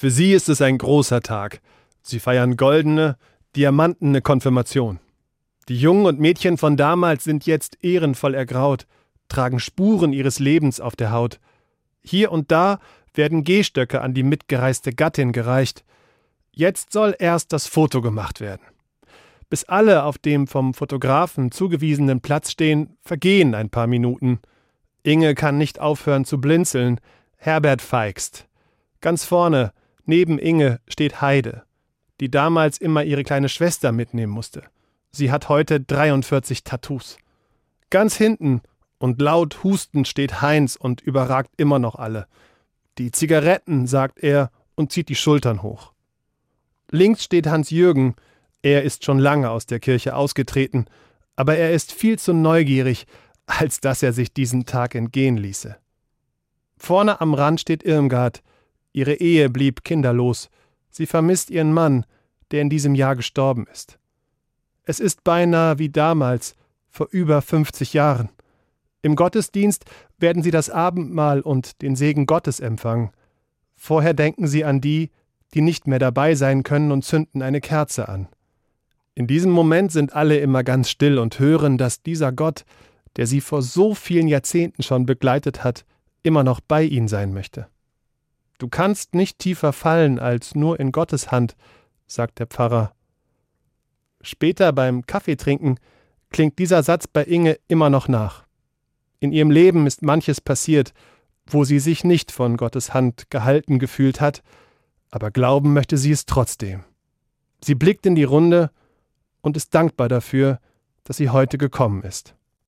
Für sie ist es ein großer Tag. Sie feiern goldene, diamantene Konfirmation. Die Jungen und Mädchen von damals sind jetzt ehrenvoll ergraut, tragen Spuren ihres Lebens auf der Haut. Hier und da werden Gehstöcke an die mitgereiste Gattin gereicht. Jetzt soll erst das Foto gemacht werden. Bis alle auf dem vom Fotografen zugewiesenen Platz stehen, vergehen ein paar Minuten. Inge kann nicht aufhören zu blinzeln. Herbert feigst. Ganz vorne, neben Inge, steht Heide, die damals immer ihre kleine Schwester mitnehmen musste. Sie hat heute 43 Tattoos. Ganz hinten und laut hustend steht Heinz und überragt immer noch alle. Die Zigaretten, sagt er und zieht die Schultern hoch. Links steht Hans Jürgen, er ist schon lange aus der Kirche ausgetreten, aber er ist viel zu neugierig, als dass er sich diesen Tag entgehen ließe. Vorne am Rand steht Irmgard. Ihre Ehe blieb kinderlos. Sie vermisst ihren Mann, der in diesem Jahr gestorben ist. Es ist beinahe wie damals, vor über 50 Jahren. Im Gottesdienst werden sie das Abendmahl und den Segen Gottes empfangen. Vorher denken sie an die, die nicht mehr dabei sein können und zünden eine Kerze an. In diesem Moment sind alle immer ganz still und hören, dass dieser Gott, der sie vor so vielen Jahrzehnten schon begleitet hat, immer noch bei ihnen sein möchte. Du kannst nicht tiefer fallen als nur in Gottes Hand, sagt der Pfarrer. Später beim Kaffeetrinken klingt dieser Satz bei Inge immer noch nach. In ihrem Leben ist manches passiert, wo sie sich nicht von Gottes Hand gehalten gefühlt hat, aber glauben möchte sie es trotzdem. Sie blickt in die Runde und ist dankbar dafür, dass sie heute gekommen ist.